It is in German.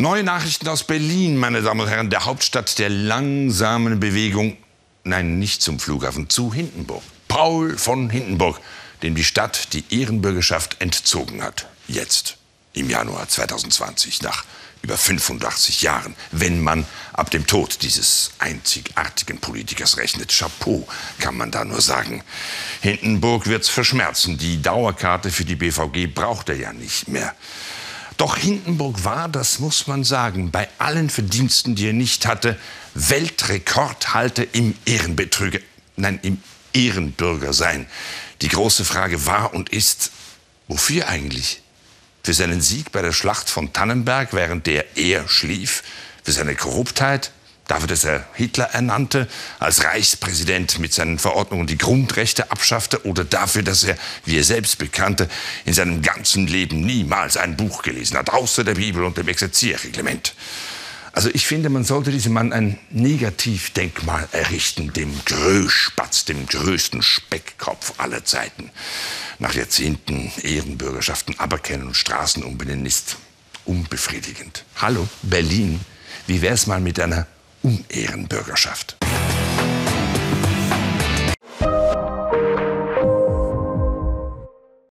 Neue Nachrichten aus Berlin, meine Damen und Herren, der Hauptstadt der langsamen Bewegung. Nein, nicht zum Flughafen, zu Hindenburg. Paul von Hindenburg, dem die Stadt die Ehrenbürgerschaft entzogen hat. Jetzt, im Januar 2020, nach über 85 Jahren, wenn man ab dem Tod dieses einzigartigen Politikers rechnet. Chapeau, kann man da nur sagen. Hindenburg wird's verschmerzen. Die Dauerkarte für die BVG braucht er ja nicht mehr. Doch Hindenburg war, das muss man sagen, bei allen Verdiensten, die er nicht hatte, Weltrekordhalter im Ehrenbetrüger, nein, im Ehrenbürger sein. Die große Frage war und ist, wofür eigentlich? Für seinen Sieg bei der Schlacht von Tannenberg, während der er schlief? Für seine Korruptheit? Dafür, dass er Hitler ernannte, als Reichspräsident mit seinen Verordnungen die Grundrechte abschaffte oder dafür, dass er, wie er selbst bekannte, in seinem ganzen Leben niemals ein Buch gelesen hat, außer der Bibel und dem Exerzierreglement. Also ich finde, man sollte diesem Mann ein Negativdenkmal errichten, dem Größspatz, dem größten Speckkopf aller Zeiten. Nach Jahrzehnten Ehrenbürgerschaften aberkennen und Straßen umbenennen ist unbefriedigend. Hallo, Berlin, wie wär's mal mit einer Unehrenbürgerschaft.